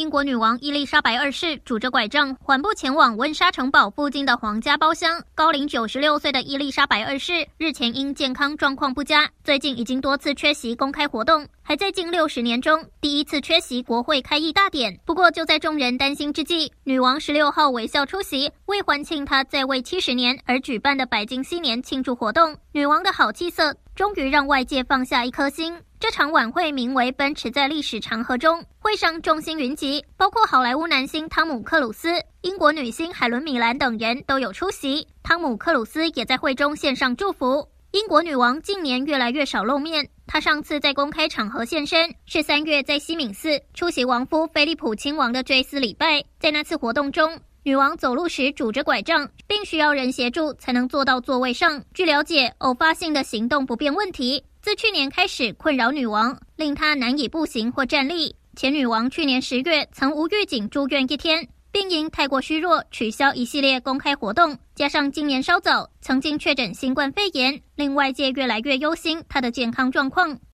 英国女王伊丽莎白二世拄着拐杖，缓步前往温莎城堡附近的皇家包厢。高龄九十六岁的伊丽莎白二世日前因健康状况不佳，最近已经多次缺席公开活动，还在近六十年中第一次缺席国会开议大典。不过，就在众人担心之际，女王十六号微笑出席为欢庆她在位七十年而举办的百金禧年庆祝活动。女王的好气色终于让外界放下一颗心。这场晚会名为“奔驰在历史长河中”，会上众星云集，包括好莱坞男星汤姆·克鲁斯、英国女星海伦·米兰等人都有出席。汤姆·克鲁斯也在会中献上祝福。英国女王近年越来越少露面，她上次在公开场合现身是三月在西敏寺出席王夫菲利普亲王的追思礼拜，在那次活动中，女王走路时拄着拐杖，并需要人协助才能坐到座位上。据了解，偶发性的行动不便问题。自去年开始困扰女王，令她难以步行或站立。前女王去年十月曾无预警住院一天，并因太过虚弱取消一系列公开活动。加上今年稍早曾经确诊新冠肺炎，令外界越来越忧心她的健康状况。